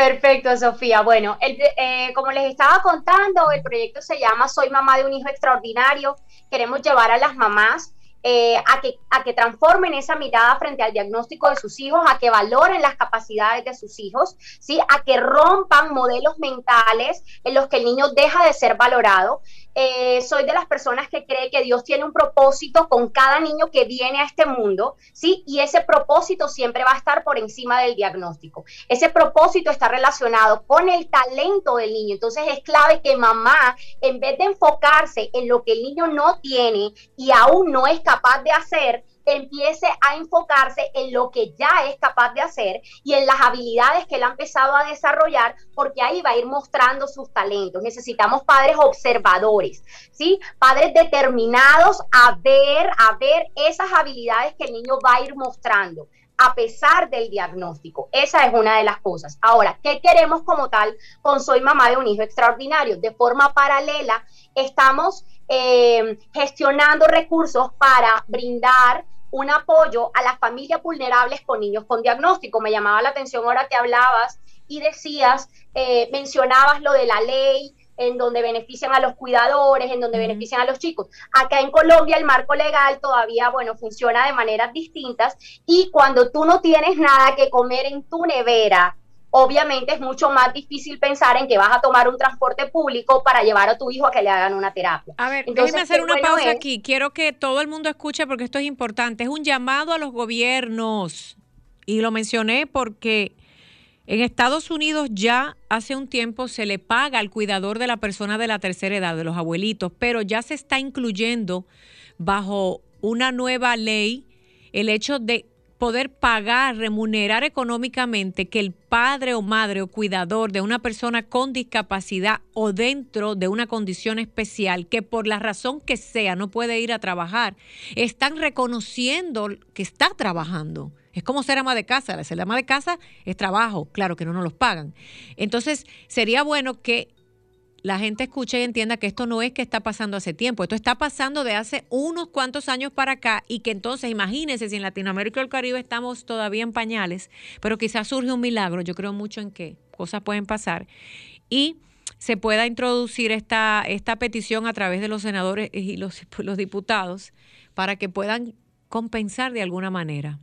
Perfecto, Sofía. Bueno, eh, como les estaba contando, el proyecto se llama Soy mamá de un hijo extraordinario. Queremos llevar a las mamás eh, a, que, a que transformen esa mirada frente al diagnóstico de sus hijos, a que valoren las capacidades de sus hijos, ¿sí? a que rompan modelos mentales en los que el niño deja de ser valorado. Eh, soy de las personas que cree que Dios tiene un propósito con cada niño que viene a este mundo, ¿sí? Y ese propósito siempre va a estar por encima del diagnóstico. Ese propósito está relacionado con el talento del niño. Entonces es clave que mamá, en vez de enfocarse en lo que el niño no tiene y aún no es capaz de hacer, empiece a enfocarse en lo que ya es capaz de hacer y en las habilidades que él ha empezado a desarrollar, porque ahí va a ir mostrando sus talentos. Necesitamos padres observadores, ¿sí? Padres determinados a ver, a ver esas habilidades que el niño va a ir mostrando a pesar del diagnóstico. Esa es una de las cosas. Ahora, ¿qué queremos como tal con Soy Mamá de un Hijo Extraordinario? De forma paralela, estamos eh, gestionando recursos para brindar un apoyo a las familias vulnerables con niños con diagnóstico. Me llamaba la atención ahora que hablabas y decías, eh, mencionabas lo de la ley, en donde benefician a los cuidadores, en donde benefician a los chicos. Acá en Colombia el marco legal todavía, bueno, funciona de maneras distintas y cuando tú no tienes nada que comer en tu nevera, obviamente es mucho más difícil pensar en que vas a tomar un transporte público para llevar a tu hijo a que le hagan una terapia. A ver, déjeme hacer una pausa aquí. Quiero que todo el mundo escuche porque esto es importante. Es un llamado a los gobiernos. Y lo mencioné porque en Estados Unidos ya hace un tiempo se le paga al cuidador de la persona de la tercera edad, de los abuelitos, pero ya se está incluyendo bajo una nueva ley el hecho de poder pagar, remunerar económicamente que el padre o madre o cuidador de una persona con discapacidad o dentro de una condición especial que por la razón que sea no puede ir a trabajar, están reconociendo que está trabajando. Es como ser ama de casa. Ser ama de casa es trabajo, claro que no nos los pagan. Entonces, sería bueno que la gente escuche y entienda que esto no es que está pasando hace tiempo, esto está pasando de hace unos cuantos años para acá y que entonces imagínense si en Latinoamérica y el Caribe estamos todavía en pañales, pero quizás surge un milagro, yo creo mucho en que cosas pueden pasar y se pueda introducir esta, esta petición a través de los senadores y los, los diputados para que puedan compensar de alguna manera.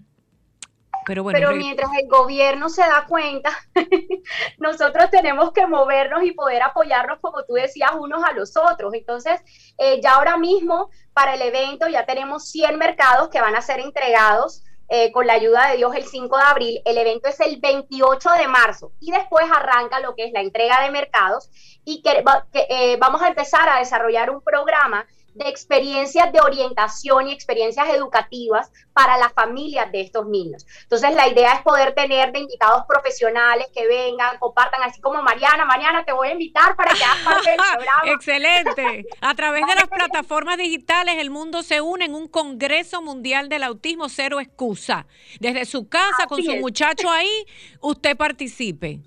Pero, mientras el gobierno se da cuenta, nosotros tenemos que movernos y poder apoyarnos, como tú decías, unos a los otros. Entonces, eh, ya ahora mismo para el evento ya tenemos 100 mercados que van a ser entregados. Eh, con la ayuda de Dios el 5 de abril. El evento es el 28 de marzo y después arranca lo que es la entrega de mercados y que, eh, vamos a empezar a desarrollar un programa de experiencias de orientación y experiencias educativas para las familias de estos niños. Entonces, la idea es poder tener de invitados profesionales que vengan, compartan, así como Mariana. Mariana, te voy a invitar para que hagas parte del programa. Excelente. A través de las plataformas digitales, el mundo se une en un Congreso Mundial del Autismo Cero Excusa. Desde su casa, con su muchacho ahí, usted participe.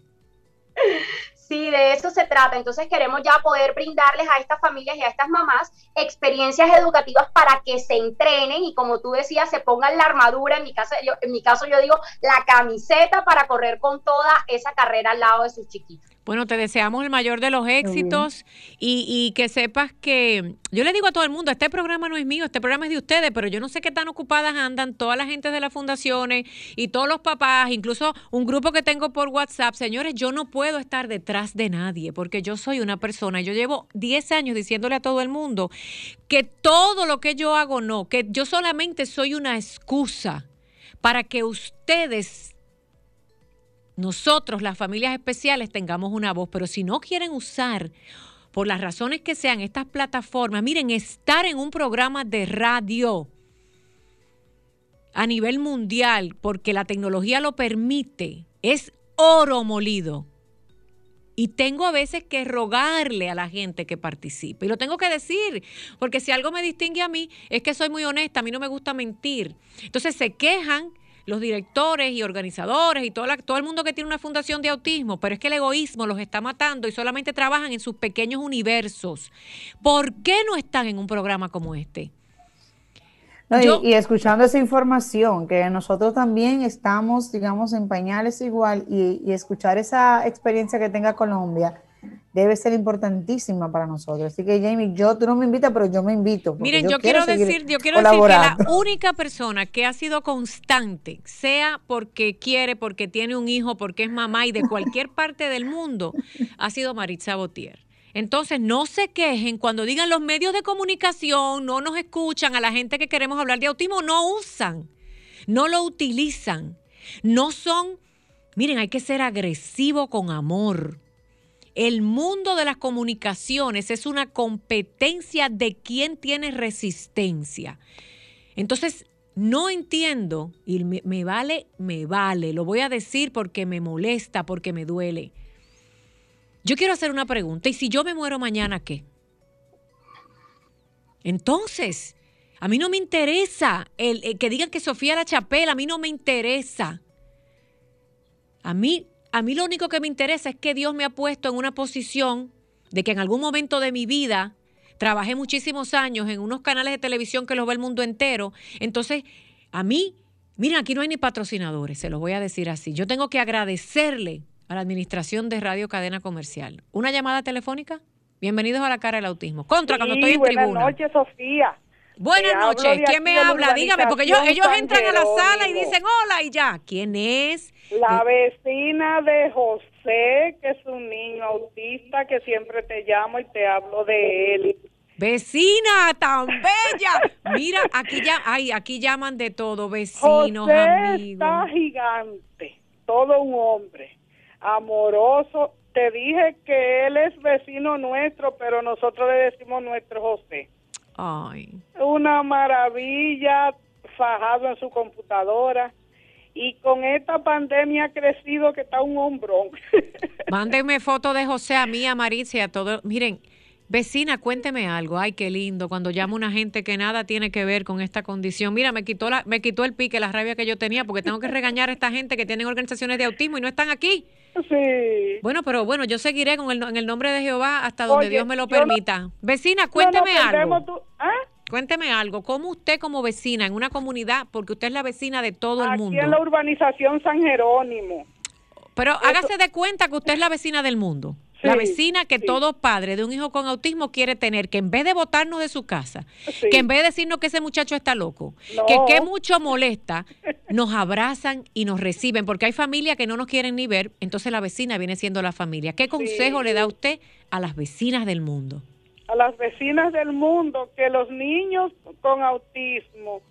Sí, de eso se trata. Entonces queremos ya poder brindarles a estas familias y a estas mamás experiencias educativas para que se entrenen y como tú decías, se pongan la armadura, en mi caso yo, en mi caso yo digo la camiseta para correr con toda esa carrera al lado de sus chiquitos. Bueno, te deseamos el mayor de los éxitos y, que sepas que yo le digo a todo el mundo, este programa no es mío, este programa es de ustedes, pero yo no sé qué tan ocupadas andan todas las gentes de las fundaciones y todos los papás, incluso un grupo que tengo por WhatsApp. Señores, yo no puedo estar detrás de nadie porque yo soy una persona, yo llevo 10 años diciéndole a todo el mundo que todo lo que yo hago no, que yo solamente soy una excusa para que ustedes nosotros, las familias especiales, tengamos una voz, pero si no quieren usar por las razones que sean estas plataformas, miren, estar en un programa de radio a nivel mundial, porque la tecnología lo permite, es oro molido. Y tengo a veces que rogarle a la gente que participe. Y lo tengo que decir, porque si algo me distingue a mí es que soy muy honesta, a mí no me gusta mentir. Entonces se quejan los directores y organizadores y todo, todo el mundo que tiene una fundación de autismo, pero es que el egoísmo los está matando y solamente trabajan en sus pequeños universos. ¿Por qué no están en un programa como este? y, escuchando esa información, que nosotros también estamos, digamos, en pañales igual, y, y escuchar esa experiencia que tenga Colombia, debe ser importantísima para nosotros. Así que Jamie, yo tú no me invitas, pero yo me invito. Miren, yo, quiero, decir, yo quiero decir que la única persona que ha sido constante, sea porque quiere, porque tiene un hijo, porque es mamá y de cualquier parte del mundo, ha sido Maritza Botier. Entonces, no se quejen cuando digan los medios de comunicación, no nos escuchan, a la gente que queremos hablar de autismo, no usan, no lo utilizan, no son, miren, hay que ser agresivo con amor el mundo de las comunicaciones es una competencia de quién tiene resistencia. Entonces, no entiendo, y me, vale, me vale, lo voy a decir porque me molesta, porque me duele. Yo quiero hacer una pregunta, ¿y si yo me muero mañana qué? Entonces, a mí no me interesa el, que digan que Sofía la Chapela, a mí no me interesa. A mí a mí lo único que me interesa es que Dios me ha puesto en una posición de que en algún momento de mi vida trabajé muchísimos años en unos canales de televisión que los ve el mundo entero. Entonces, a mí, miren, aquí no hay ni patrocinadores, se los voy a decir así. Yo tengo que agradecerle a la administración de Radio Cadena Comercial. ¿Una llamada telefónica? Bienvenidos a la cara del autismo. Contra cuando estoy en buenas Buenas noches, Sofía. Buenas noches. ¿Quién me habla? Dígame, porque ellos, ellos entran a la sala y dicen hola y ya. ¿Quién es? La vecina de José, que es un niño autista que siempre te llamo y te hablo de él. Vecina, tan bella. Mira, aquí ya, ay, aquí llaman de todo, vecinos, José amigos. está gigante, todo un hombre, amoroso. Te dije que él es vecino nuestro, pero nosotros le decimos nuestro José. Ay. Una maravilla, fajado en su computadora. Y con esta pandemia ha crecido que está un hombrón. Mándenme foto de José a mí, a Maricia, a todo. Miren, vecina, cuénteme algo. Ay, qué lindo. Cuando llama una gente que nada tiene que ver con esta condición. Mira, me quitó la, me quitó el pique, la rabia que yo tenía, porque tengo que regañar a esta gente que tienen organizaciones de autismo y no están aquí. Sí. Bueno, pero bueno, yo seguiré con el, en el nombre de Jehová hasta donde Oye, Dios me lo no- permita. Vecina, cuénteme No algo. tu- ¿Ah? Cuénteme algo. ¿Cómo usted como vecina en una comunidad, porque usted es la vecina de todo el Aquí mundo, en la urbanización San Jerónimo. pero hágase de cuenta que usted es la vecina del mundo. Sí, la vecina que sí. todo padre de un hijo con autismo quiere tener, que en vez de botarnos de su casa, Sí. que en vez de decirnos que ese muchacho está loco, No. que qué mucho molesta, nos abrazan y nos reciben, porque hay familias que no nos quieren ni ver, entonces la vecina viene siendo la familia. ¿Qué consejo le da usted a las vecinas del mundo? A las vecinas del mundo que los niños con autismo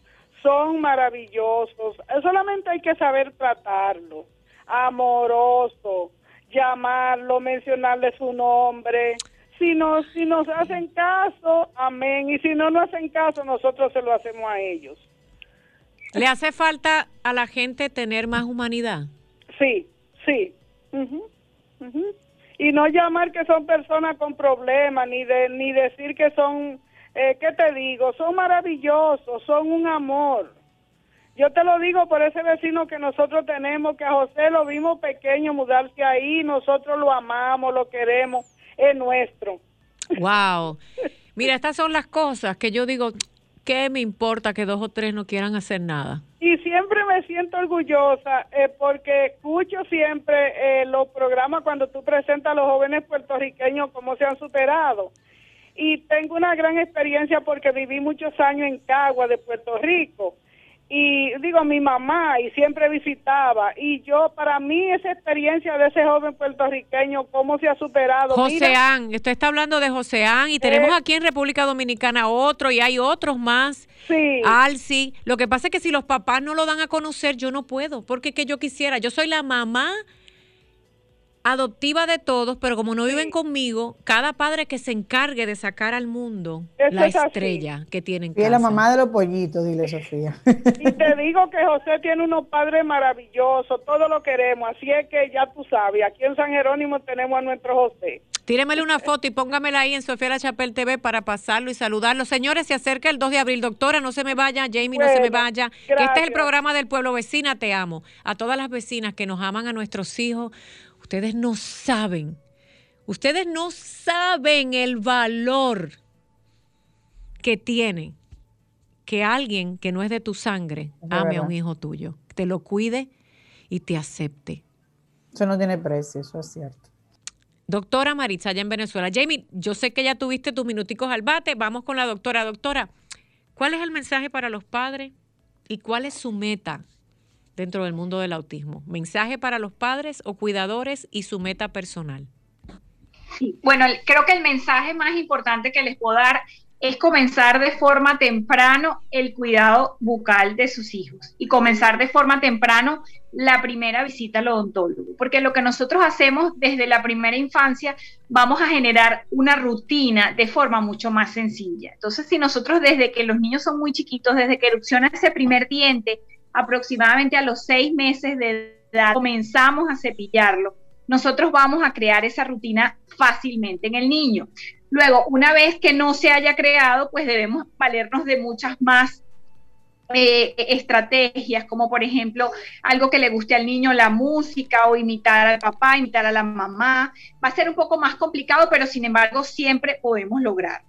son maravillosos. Solamente hay que saber tratarlo. Amoroso, llamarlo, mencionarle su nombre. Si nos, si nos hacen caso, amén. Y si no nos hacen caso, nosotros se lo hacemos a ellos. ¿Le hace falta a la gente tener más humanidad? Sí, sí. Ujú. Y no llamar que son personas con problemas, ni, de, ni decir que son, eh, ¿qué te digo? Son maravillosos, son un amor. Yo te lo digo por ese vecino que nosotros tenemos, que a José lo vimos pequeño mudarse ahí, nosotros lo amamos, lo queremos, es nuestro. Wow. Mira, estas son las cosas que yo digo, ¿qué me importa que dos o tres no quieran hacer nada? Siempre me siento orgullosa eh, porque escucho siempre eh, los programas cuando tú presentas a los jóvenes puertorriqueños cómo se han superado. Y tengo una gran experiencia porque viví muchos años en Cagua de Puerto Rico. Y digo, mi mamá y siempre visitaba. Y yo, para mí, esa experiencia de ese joven puertorriqueño, cómo se ha superado. Joseán, usted está hablando de Joseán y tenemos Eh. aquí en República Dominicana otro y hay otros más. sí. Alci, lo que pasa es que si los papás no lo dan a conocer, yo no puedo, porque es que yo quisiera, yo soy la mamá adoptiva de todos, pero como no viven conmigo, cada padre que se encargue de sacar al mundo Eso la es así. estrella que tiene en Y es la mamá de los pollitos, dile Sofía. Y te digo que José tiene unos padres maravillosos, todos lo queremos, así es que ya tú sabes, aquí en San Jerónimo tenemos a nuestro José. Tíremele una foto y póngamela ahí en Sofía La Chapel TV para pasarlo y saludarlo. Señores, se acerca el 2 de abril. Doctora, no se me vaya. Jamie, no se me vaya. Que este es el programa del pueblo. Vecina, te amo. A todas las vecinas que nos aman a nuestros hijos, ustedes no saben. Ustedes no saben el valor que tiene que alguien que no es de tu sangre Es ame a un hijo tuyo, te lo cuide y te acepte. Eso no tiene precio, eso es cierto. Doctora Maritza, allá en Venezuela. Jamie, yo sé que ya tuviste tus minuticos al bate. Vamos con la doctora. Doctora, ¿cuál es el mensaje para los padres y cuál es su meta dentro del mundo del autismo? ¿Mensaje para los padres o cuidadores y su meta personal? Sí, bueno, creo que el mensaje más importante que les puedo dar es comenzar de forma temprano el cuidado bucal de sus hijos y comenzar de forma temprano la primera visita al odontólogo, porque lo que nosotros hacemos desde la primera infancia vamos a generar una rutina de forma mucho más sencilla. Entonces, si nosotros desde que los niños son muy chiquitos, desde que erupciona ese primer diente, aproximadamente a los seis meses de edad, comenzamos a cepillarlo, nosotros vamos a crear esa rutina fácilmente en el niño. Luego, una vez que no se haya creado, pues debemos valernos de muchas más eh, estrategias, como por ejemplo algo que le guste al niño, la música o imitar al papá, imitar a la mamá. Va a ser un poco más complicado, pero sin embargo siempre podemos lograr.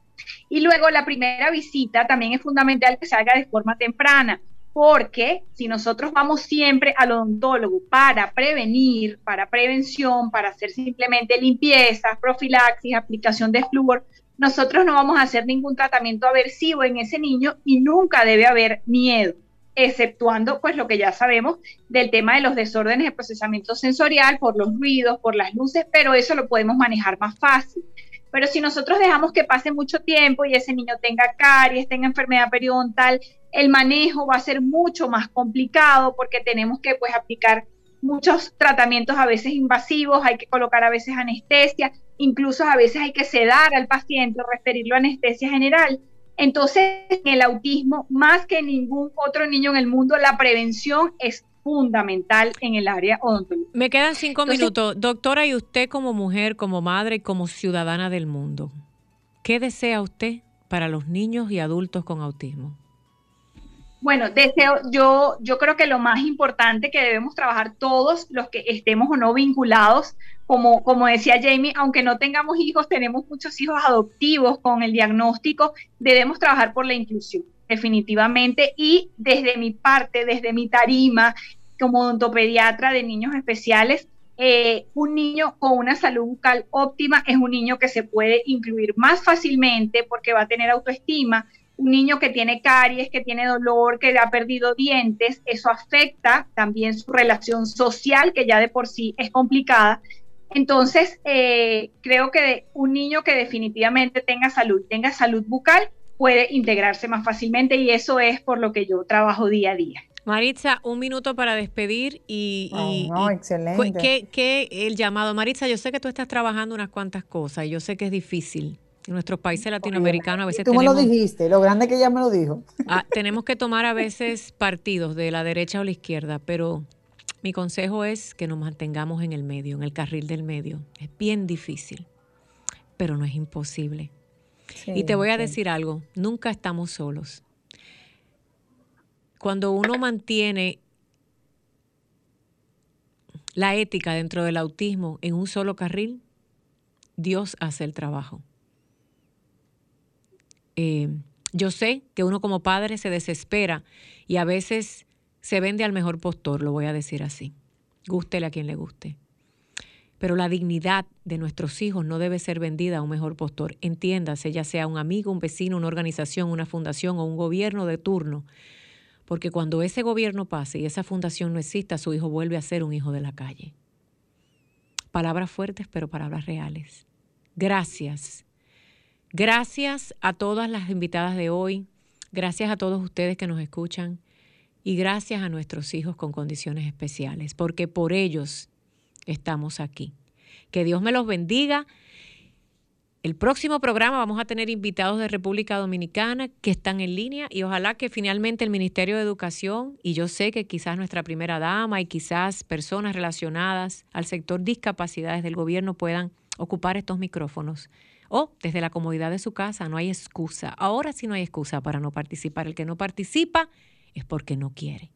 Y luego la primera visita también es fundamental que se haga de forma temprana, porque si nosotros vamos siempre al odontólogo para prevenir, para prevención, para hacer simplemente limpiezas, profilaxis, aplicación de flúor, nosotros no vamos a hacer ningún tratamiento aversivo en ese niño y nunca debe haber miedo, exceptuando pues lo que ya sabemos del tema de los desórdenes de procesamiento sensorial por los ruidos, por las luces, pero eso lo podemos manejar más fácil. Pero si nosotros dejamos que pase mucho tiempo y ese niño tenga caries, tenga enfermedad periodontal, el manejo va a ser mucho más complicado porque tenemos que pues aplicar muchos tratamientos a veces invasivos, hay que colocar a veces anestesia, incluso a veces hay que sedar al paciente, referirlo a anestesia general. Entonces, en el autismo, más que en ningún otro niño en el mundo, la prevención es fundamental en el área odontológica. Me quedan cinco minutos. Doctora, y usted como mujer, como madre y como ciudadana del mundo, ¿qué desea usted para los niños y adultos con autismo? Bueno, deseo, yo, yo creo que lo más importante que debemos trabajar todos los que estemos o no vinculados, como, como decía Jamie, aunque no tengamos hijos, tenemos muchos hijos adoptivos con el diagnóstico, debemos trabajar por la inclusión, definitivamente. Y desde mi parte, desde mi tarima, como odontopediatra de niños especiales, eh, un niño con una salud bucal óptima es un niño que se puede incluir más fácilmente porque va a tener autoestima, un niño que tiene caries, que tiene dolor, que ha perdido dientes, eso afecta también su relación social, que ya de por sí es complicada. Entonces, eh, creo que un niño que definitivamente tenga salud, tenga salud bucal, puede integrarse más fácilmente y eso es por lo que yo trabajo día a día. Maritza, un minuto para despedir y, excelente. ¿qué, ¿qué, el llamado? Maritza, yo sé que tú estás trabajando unas cuantas cosas y yo sé que es difícil, en nuestros países latinoamericanos a veces Tú me lo dijiste, lo grande que ella me lo dijo. Ah, tenemos que tomar a veces partidos de la derecha o la izquierda, pero mi consejo es que nos mantengamos en el medio, en el carril del medio. Es bien difícil, pero no es imposible. y te voy a decir algo, nunca estamos solos. Cuando uno mantiene la ética dentro del autismo en un solo carril, Dios hace el trabajo. Eh, yo sé que uno como padre se desespera y a veces se vende al mejor postor, lo voy a decir así. Gústele a quien le guste. Pero la dignidad de nuestros hijos no debe ser vendida a un mejor postor. Entiéndase, ya sea un amigo, un vecino, una organización, una fundación o un gobierno de turno. Porque cuando ese gobierno pase y esa fundación no exista, su hijo vuelve a ser un hijo de la calle. Palabras fuertes, pero palabras reales. Gracias Gracias a todas las invitadas de hoy, gracias a todos ustedes que nos escuchan y gracias a nuestros hijos con condiciones especiales, porque por ellos estamos aquí. Que Dios me los bendiga. El próximo programa vamos a tener invitados de República Dominicana que están en línea y ojalá que finalmente el Ministerio de Educación y yo sé que quizás nuestra primera dama y quizás personas relacionadas al sector discapacidades del gobierno puedan ocupar estos micrófonos o desde la comodidad de su casa, no hay excusa. Ahora sí no hay excusa para no participar. El que no participa es porque no quiere.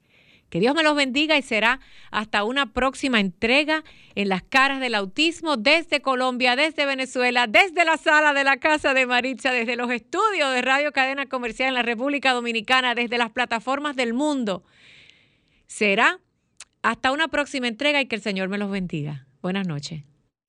Que Dios me los bendiga y será hasta una próxima entrega en las caras del autismo desde Colombia, desde Venezuela, desde la sala de la casa de Maritza, desde los estudios de Radio Cadena Comercial en la República Dominicana, desde las plataformas del mundo. Será hasta una próxima entrega y que el Señor me los bendiga. Buenas noches.